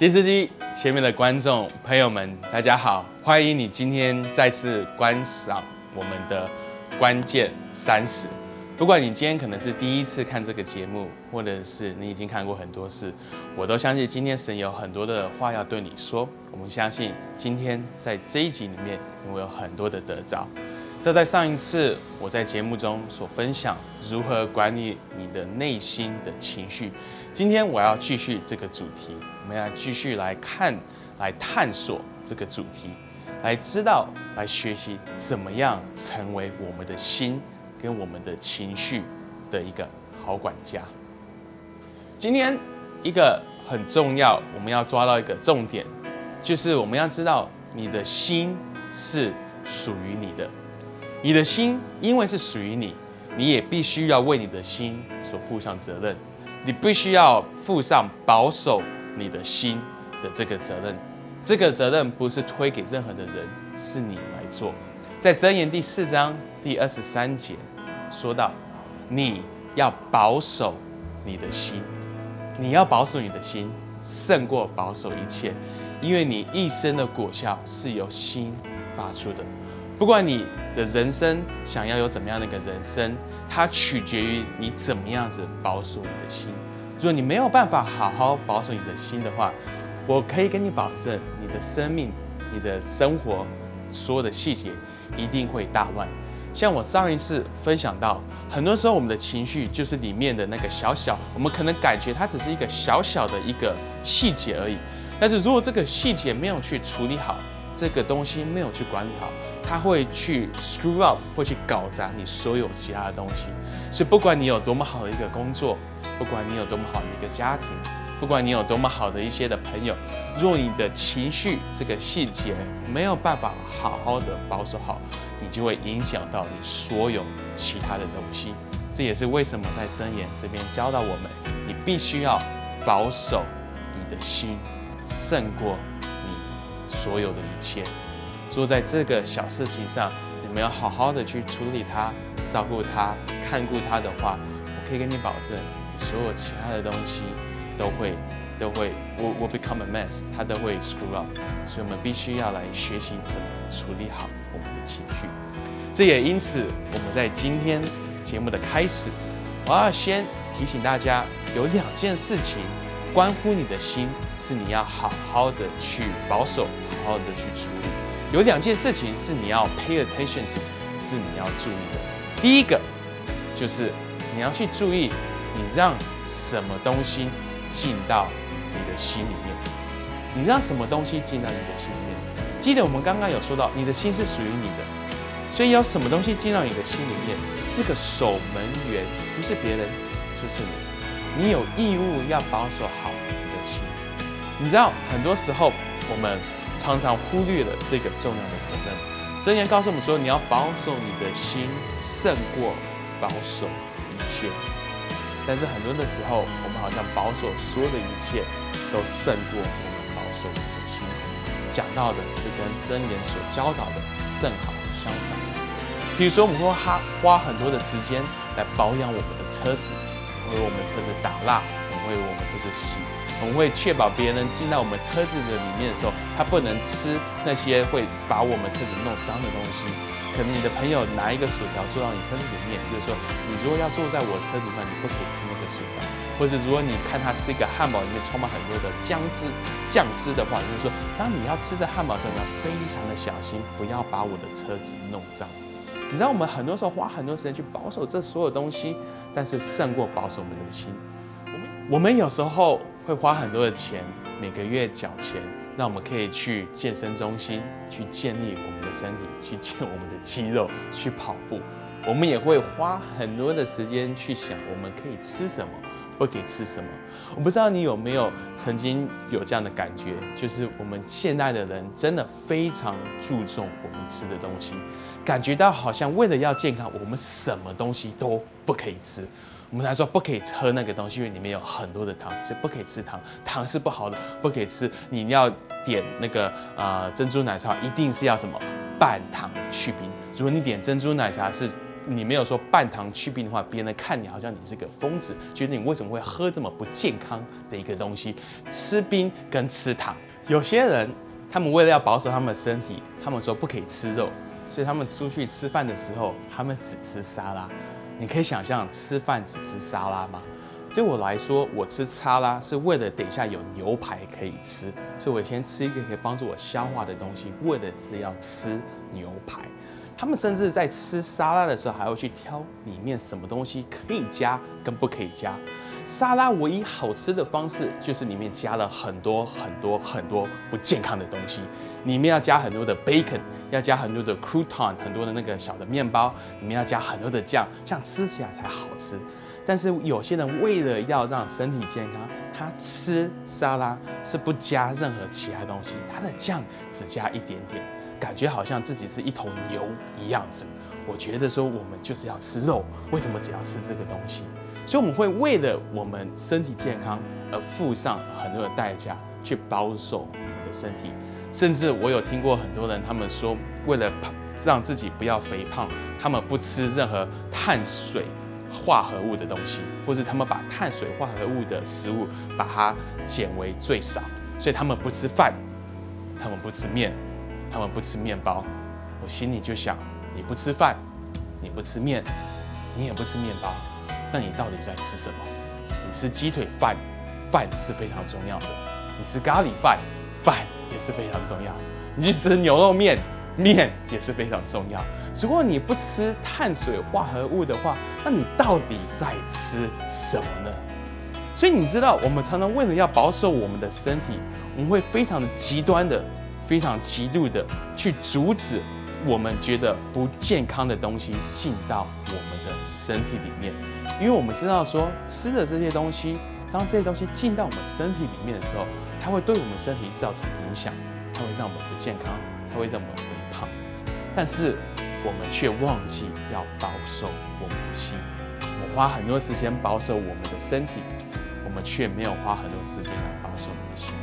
电视机前面的观众朋友们，大家好！欢迎你今天再次观赏我们的关键三十。不管你今天可能是第一次看这个节目，或者是你已经看过很多次，我都相信今天神有很多的话要对你说。我们相信今天在这一集里面，你会有很多的得着。这在上一次我在节目中所分享如何管理你的内心的情绪。今天我要继续这个主题，我们要继续来看、来探索这个主题，来知道、来学习怎么样成为我们的心跟我们的情绪的一个好管家。今天一个很重要，我们要抓到一个重点，就是我们要知道你的心是属于你的，你的心因为是属于你，你也必须要为你的心所负上责任。你必须要负上保守你的心的这个责任，这个责任不是推给任何的人，是你来做。在箴言第四章第二十三节说到，你要保守你的心，你要保守你的心胜过保守一切，因为你一生的果效是由心发出的。不管你的人生想要有怎么样的一个人生，它取决于你怎么样子保守你的心。如果你没有办法好好保守你的心的话，我可以跟你保证，你的生命、你的生活所有的细节一定会大乱。像我上一次分享到，很多时候我们的情绪就是里面的那个小小，我们可能感觉它只是一个小小的一个细节而已。但是如果这个细节没有去处理好，这个东西没有去管理好。他会去 screw up，会去搞砸你所有其他的东西。所以不管你有多么好的一个工作，不管你有多么好的一个家庭，不管你有多么好的一些的朋友，若你的情绪这个细节没有办法好好的保守好，你就会影响到你所有其他的东西。这也是为什么在真言这边教导我们，你必须要保守你的心，胜过你所有的一切。说在这个小事情上，你们要好好的去处理它、照顾它、看顾它的话，我可以跟你保证，所有其他的东西都会、都会，我我 become a mess，它都会 screw up。所以我们必须要来学习怎么处理好我们的情绪。这也因此，我们在今天节目的开始，我要先提醒大家，有两件事情关乎你的心，是你要好好的去保守、好好的去处理。有两件事情是你要 pay attention to，是你要注意的。第一个就是你要去注意，你让什么东西进到你的心里面。你让什么东西进到你的心里面？记得我们刚刚有说到，你的心是属于你的，所以有什么东西进到你的心里面，这个守门员不是别人，就是你。你有义务要保守好你的心。你知道，很多时候我们。常常忽略了这个重要的责任。箴言告诉我们说，你要保守你的心胜过保守一切。但是很多的时候，我们好像保守所有的一切都胜过我们保守我们的心。讲到的是跟箴言所教导的正好相反。比如说，我们会花花很多的时间来保养我们的车子，为我们车子打蜡，为我们车子洗。我们会确保别人进到我们车子的里面的时候，他不能吃那些会把我们车子弄脏的东西。可能你的朋友拿一个薯条坐到你车子里面，就是说，你如果要坐在我车子上，你不可以吃那个薯条。或者如果你看他吃一个汉堡，里面充满很多的姜汁、酱汁的话，就是说，当你要吃这汉堡的时候，你要非常的小心，不要把我的车子弄脏。你知道，我们很多时候花很多时间去保守这所有东西，但是胜过保守我们的心。我们我们有时候。会花很多的钱，每个月缴钱，让我们可以去健身中心去建立我们的身体，去建我们的肌肉，去跑步。我们也会花很多的时间去想，我们可以吃什么，不可以吃什么。我不知道你有没有曾经有这样的感觉，就是我们现代的人真的非常注重我们吃的东西，感觉到好像为了要健康，我们什么东西都不可以吃。我们来说不可以喝那个东西，因为里面有很多的糖，所以不可以吃糖，糖是不好的，不可以吃。你要点那个呃珍珠奶茶，一定是要什么半糖去冰。如果你点珍珠奶茶是你没有说半糖去冰的话，别人看你好像你是个疯子，觉得你为什么会喝这么不健康的一个东西？吃冰跟吃糖，有些人他们为了要保守他们的身体，他们说不可以吃肉，所以他们出去吃饭的时候，他们只吃沙拉。你可以想象吃饭只吃沙拉吗？对我来说，我吃沙拉是为了等一下有牛排可以吃，所以我先吃一个可以帮助我消化的东西，为的是要吃牛排。他们甚至在吃沙拉的时候，还会去挑里面什么东西可以加跟不可以加。沙拉唯一好吃的方式就是里面加了很多很多很多不健康的东西，里面要加很多的 bacon，要加很多的 crouton，很多的那个小的面包，里面要加很多的酱，这样吃起来才好吃。但是有些人为了要让身体健康，他吃沙拉是不加任何其他东西，他的酱只加一点点。感觉好像自己是一头牛一样子。我觉得说我们就是要吃肉，为什么只要吃这个东西？所以我们会为了我们身体健康而付上很多的代价去保守我们的身体。甚至我有听过很多人，他们说为了让自己不要肥胖，他们不吃任何碳水化合物的东西，或是他们把碳水化合物的食物把它减为最少。所以他们不吃饭，他们不吃面。他们不吃面包，我心里就想：你不吃饭，你不吃面，你也不吃面包，那你到底在吃什么？你吃鸡腿饭，饭是非常重要的；你吃咖喱饭，饭也是非常重要；你去吃牛肉面，面也是非常重要。如果你不吃碳水化合物的话，那你到底在吃什么呢？所以你知道，我们常常为了要保守我们的身体，我们会非常的极端的。非常极度的去阻止我们觉得不健康的东西进到我们的身体里面，因为我们知道说吃的这些东西，当这些东西进到我们身体里面的时候，它会对我们身体造成影响，它会让我们不健康，它会让我们肥胖。但是我们却忘记要保守我们的心，我们花很多时间保守我们的身体，我们却没有花很多时间来保守我们的心。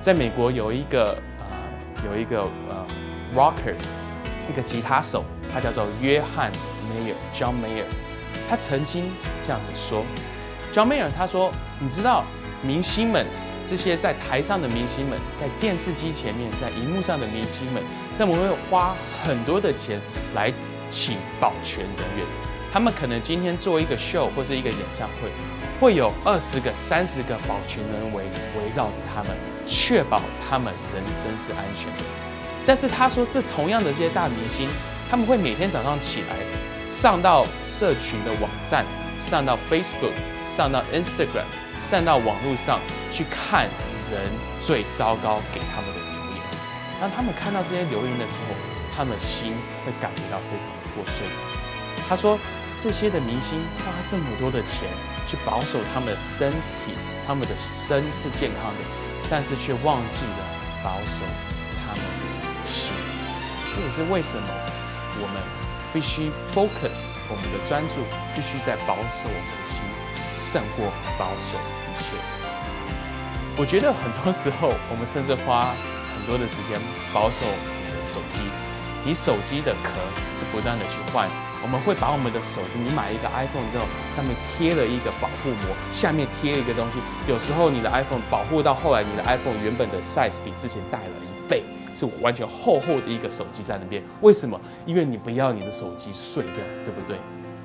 在美国有一个呃。有一个呃，rocker，一个吉他手，他叫做约翰·梅尔 （John Mayer）。他曾经这样子说：“John Mayer，他说，你知道，明星们这些在台上的明星们，在电视机前面，在荧幕上的明星们，他们会花很多的钱来请保全人员。他们可能今天做一个 show 或是一个演唱会，会有二十个、三十个保全人围围绕着他们。”确保他们人身是安全的，但是他说，这同样的这些大明星，他们会每天早上起来，上到社群的网站，上到 Facebook，上到 Instagram，上到网络上去看人最糟糕给他们的留言。当他们看到这些留言的时候，他们心会感觉到非常的破碎。他说，这些的明星花这么多的钱去保守他们的身体，他们的身是健康的。但是却忘记了保守心，这也是为什么我们必须 focus 我们的专注，必须在保守我们的心，胜过保守一切。我觉得很多时候，我们甚至花很多的时间保守你的手机，你手机的壳是不断的去换。我们会把我们的手机，你买一个 iPhone 之后，上面贴了一个保护膜，下面贴一个东西。有时候你的 iPhone 保护到后来，你的 iPhone 原本的 size 比之前大了一倍，是完全厚厚的一个手机在那边。为什么？因为你不要你的手机碎掉，对不对？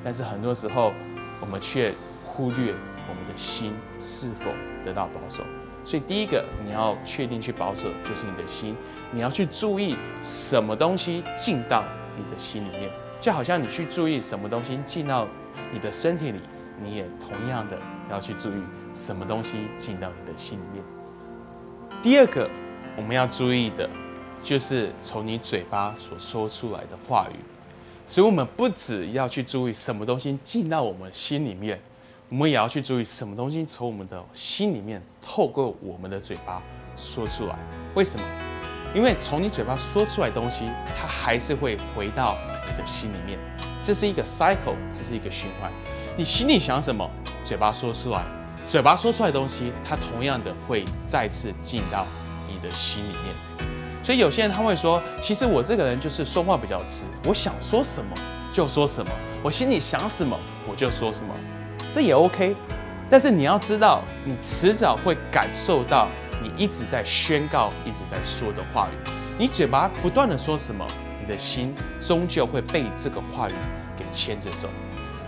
但是很多时候，我们却忽略我们的心是否得到保守。所以第一个你要确定去保守，就是你的心，你要去注意什么东西进到你的心里面。就好像你去注意什么东西进到你的身体里，你也同样的要去注意什么东西进到你的心里面。第二个我们要注意的，就是从你嘴巴所说出来的话语。所以，我们不只要去注意什么东西进到我们心里面，我们也要去注意什么东西从我们的心里面透过我们的嘴巴说出来。为什么？因为从你嘴巴说出来东西，它还是会回到。你的心里面，这是一个 cycle，这是一个循环。你心里想什么，嘴巴说出来，嘴巴说出来的东西，它同样的会再次进到你的心里面。所以有些人他会说，其实我这个人就是说话比较直，我想说什么就说什么，我心里想什么我就说什么，这也 OK。但是你要知道，你迟早会感受到你一直在宣告、一直在说的话语。你嘴巴不断的说什么，你的心终究会被这个话语给牵着走。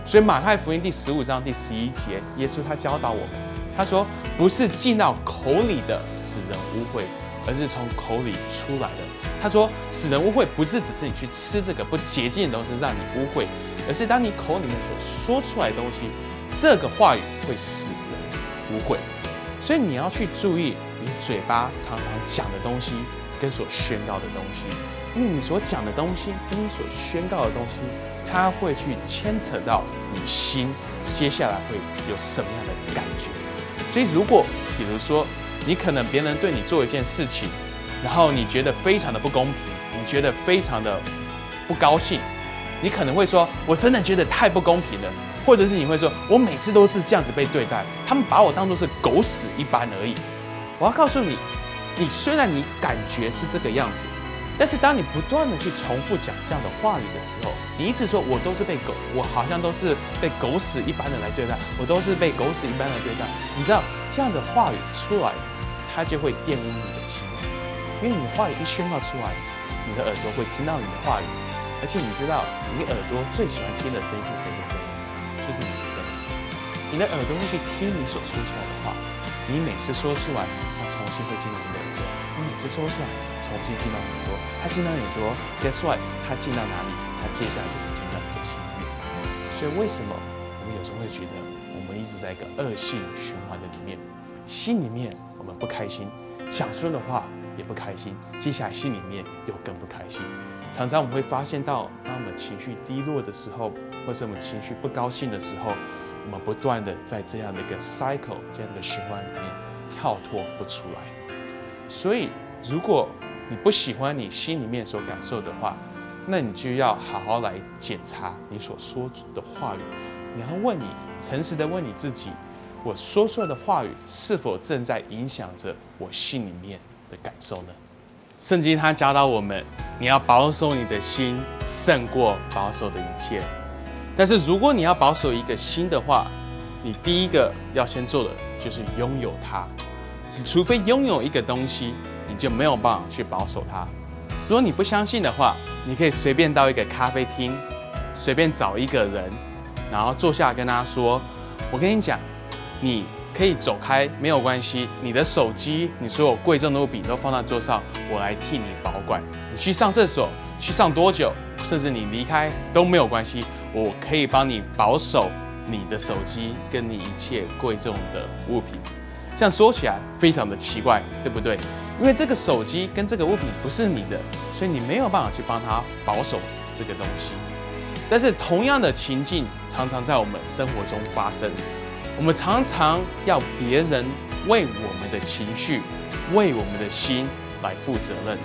所以马太福音第十五章第十一节，耶稣他教导我们，他说：“不是进到口里的使人污秽，而是从口里出来的。”他说：“使人污秽，不是只是你去吃这个不洁净的东西让你污秽，而是当你口里面所说出来的东西。”这个话语会使人污秽，所以你要去注意你嘴巴常常讲的东西跟所宣告的东西，因为你所讲的东西跟你所宣告的东西，它会去牵扯到你心接下来会有什么样的感觉。所以如果比如说你可能别人对你做一件事情，然后你觉得非常的不公平，你觉得非常的不高兴，你可能会说：“我真的觉得太不公平了。”或者是你会说，我每次都是这样子被对待，他们把我当做是狗屎一般而已。我要告诉你，你虽然你感觉是这个样子，但是当你不断的去重复讲这样的话语的时候，你一直说我都是被狗，我好像都是被狗屎一般的来对待，我都是被狗屎一般的对待。你知道这样的话语出来，它就会玷污你的心，因为你话语一宣告出来，你的耳朵会听到你的话语，而且你知道你耳朵最喜欢听的声音是谁的声音？就是你的声音，你的耳朵会去听你所说出来的话。你每次说出来，它重新会进入你的耳朵；你每次说出来，重新进到耳朵。它进到耳朵，Guess what？它进到哪里？它接下来就是进到你的心里面。所以为什么我们有时候会觉得我们一直在一个恶性循环的里面？心里面不开心，想说的话也不开心，接下来心里面又更不开心。常常我们会发现到，当我们情绪低落的时候，或者我们情绪不高兴的时候，我们不断的在这样的一个 cycle 这样的循环里面跳脱不出来。所以，如果你不喜欢你心里面所感受的话，那你就要好好来检查你所说的话语。你要问你，诚实的问你自己，我说出来的话语是否正在影响着我心里面的感受呢？圣经它教导我们，你要保守你的心，胜过保守的一切。但是如果你要保守一个心的话，你第一个要先做的就是拥有它。除非拥有一个东西，你就没有办法去保守它。如果你不相信的话，你可以随便到一个咖啡厅，随便找一个人，然后坐下跟他说：“我跟你讲，你。”可以走开，没有关系。你的手机，你所有贵重的物品都放在桌上，我来替你保管。你去上厕所，去上多久，甚至你离开都没有关系，我可以帮你保守你的手机跟你一切贵重的物品。这样说起来非常的奇怪，对不对？因为这个手机跟这个物品不是你的，所以你没有办法去帮他保守这个东西。但是同样的情境常常在我们生活中发生。我们常常要别人为我们的情绪、为我们的心来负责任，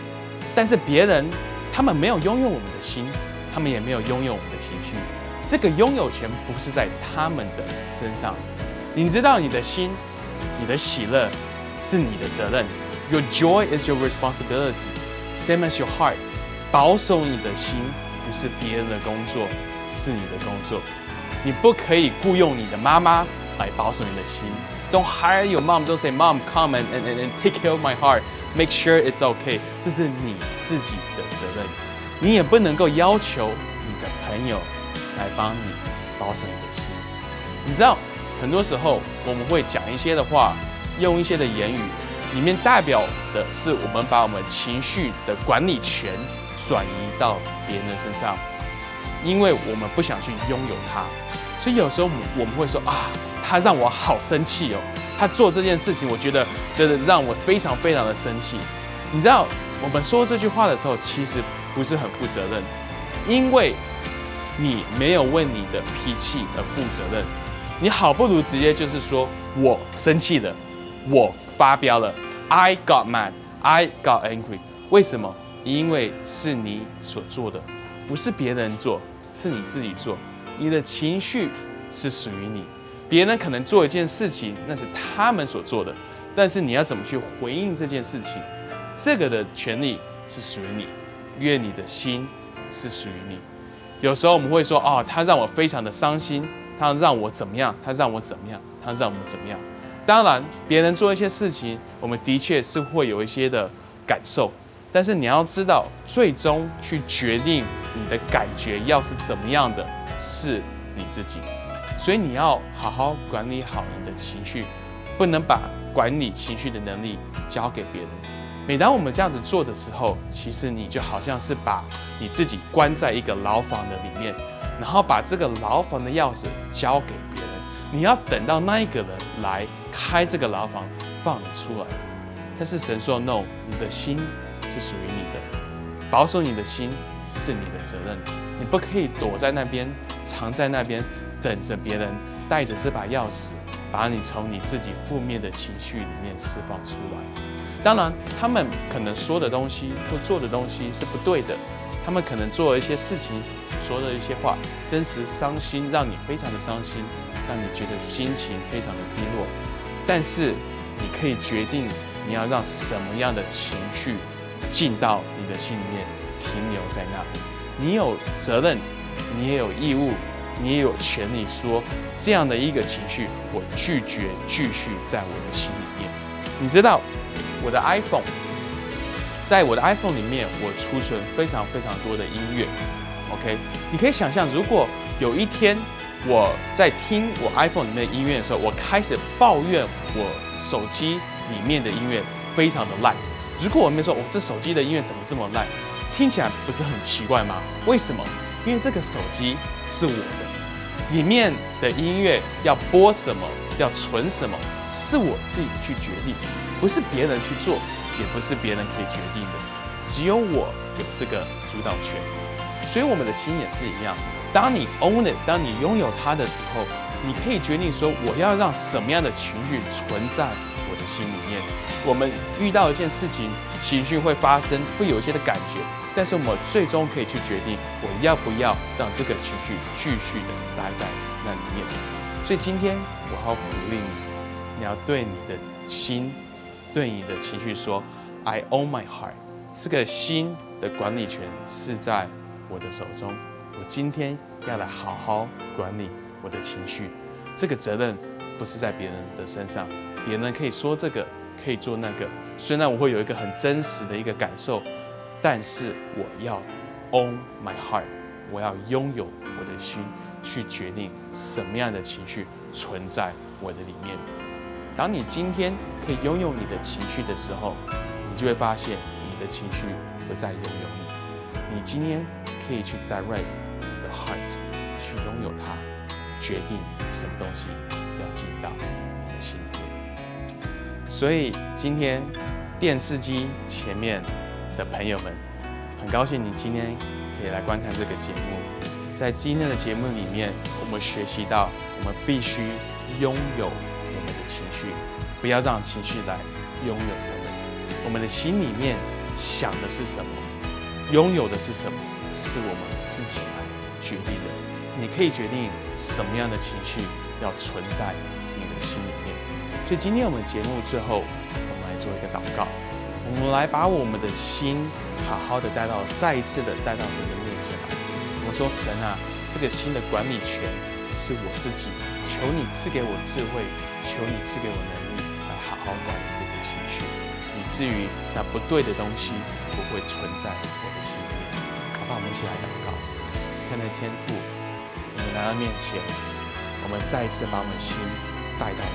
但是别人他们没有拥有我们的心，他们也没有拥有我们的情绪。这个拥有权不是在他们的身上。你知道，你的心、你的喜乐是你的责任。Your joy is your responsibility, same as your heart。保守你的心不是别人的工作，是你的工作。你不可以雇佣你的妈妈。来保守你的心。Don't hire your mom. Don't say, "Mom, come and and and take care of my heart. Make sure it's okay." 这是你自己的责任。你也不能够要求你的朋友来帮你保守你的心。你知道，很多时候我们会讲一些的话，用一些的言语，里面代表的是我们把我们情绪的管理权转移到别人的身上，因为我们不想去拥有它。所以有时候我们我们会说啊。他让我好生气哦！他做这件事情，我觉得真的让我非常非常的生气。你知道，我们说这句话的时候，其实不是很负责任，因为你没有为你的脾气而负责任。你好不如直接就是说我生气了，我发飙了，I got mad, I got angry。为什么？因为是你所做的，不是别人做，是你自己做。你的情绪是属于你。别人可能做一件事情，那是他们所做的，但是你要怎么去回应这件事情，这个的权利是属于你，愿你的心是属于你。有时候我们会说，哦，他让我非常的伤心，他让我怎么样？他让我怎么样？他让我们怎么样？当然，别人做一些事情，我们的确是会有一些的感受，但是你要知道，最终去决定你的感觉要是怎么样的，是你自己。所以你要好好管理好你的情绪，不能把管理情绪的能力交给别人。每当我们这样子做的时候，其实你就好像是把你自己关在一个牢房的里面，然后把这个牢房的钥匙交给别人。你要等到那一个人来开这个牢房，放你出来。但是神说：“No，你的心是属于你的，保守你的心是你的责任，你不可以躲在那边，藏在那边。”等着别人带着这把钥匙，把你从你自己负面的情绪里面释放出来。当然，他们可能说的东西或做的东西是不对的，他们可能做了一些事情，说了一些话，真实伤心，让你非常的伤心，让你觉得心情非常的低落。但是，你可以决定你要让什么样的情绪进到你的心里面，停留在那里。你有责任，你也有义务。你也有权利说这样的一个情绪，我拒绝继续在我的心里面。你知道，我的 iPhone，在我的 iPhone 里面，我储存非常非常多的音乐。OK，你可以想象，如果有一天我在听我 iPhone 里面的音乐的时候，我开始抱怨我手机里面的音乐非常的烂。如果我没说，我这手机的音乐怎么这么烂？听起来不是很奇怪吗？为什么？因为这个手机是我的。里面的音乐要播什么，要存什么，是我自己去决定，不是别人去做，也不是别人可以决定的，只有我有这个主导权。所以我们的心也是一样，当你 own it，当你拥有它的时候，你可以决定说我要让什么样的情绪存在我的心里面。我们遇到一件事情，情绪会发生，会有一些的感觉。但是我们最终可以去决定，我要不要让这个情绪继续的待在那里面。所以今天我好鼓励你，你要对你的心，对你的情绪说：“I own my heart。”这个心的管理权是在我的手中。我今天要来好好管理我的情绪。这个责任不是在别人的身上，别人可以说这个，可以做那个。虽然我会有一个很真实的一个感受。但是我要 own my heart，我要拥有我的心，去决定什么样的情绪存在我的里面。当你今天可以拥有你的情绪的时候，你就会发现你的情绪不再拥有你。你今天可以去 direct 你的 heart，去拥有它，决定什么东西要进到。所以今天电视机前面。的朋友们，很高兴你今天可以来观看这个节目。在今天的节目里面，我们学习到，我们必须拥有我们的情绪，不要让情绪来拥有我们。我们的心里面想的是什么，拥有的是什么，是我们自己来决定的。你可以决定什么样的情绪要存在你的心里面。所以今天我们节目最后，我们来做一个祷告。我们来把我们的心好好的带到，再一次的带到神的面前来。我们说，神啊，这个心的管理权是我自己，求你赐给我智慧，求你赐给我能力，来好好管理这个情绪，以至于那不对的东西不会存在我的心里面。好吧，我们一起来祷告。现在天父，我们来到面前，我们再一次把我们的心带到，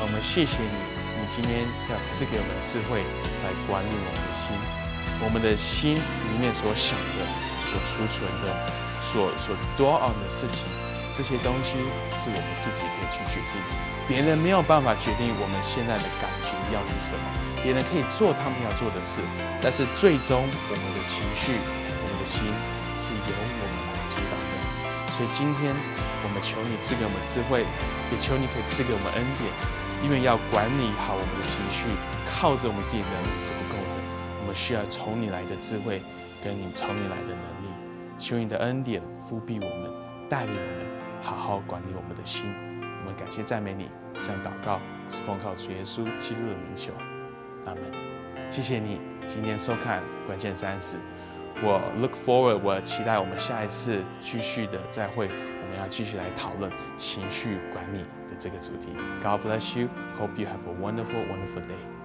我们谢谢你。你今天要赐给我们智慧来管理我们的心，我们的心里面所想的、所储存的、所所多昂的事情，这些东西是我们自己可以去决定，别人没有办法决定我们现在的感觉要是什么，别人可以做他们要做的事，但是最终我们的情绪、我们的心是由我们来主导的。所以今天我们求你赐给我们智慧，也求你可以赐给我们恩典。因为要管理好我们的情绪，靠着我们自己能力是不够的，我们需要从你来的智慧，跟你从你来的能力，求你的恩典覆庇我们，带领我们好好管理我们的心。我们感谢赞美你，向祷告是奉靠主耶稣基督的名求，阿门。谢谢你今天收看关键三十，我 look forward，我期待我们下一次继续的再会，我们要继续来讨论情绪管理的这个主题。God bless you. Hope you have a wonderful, wonderful day.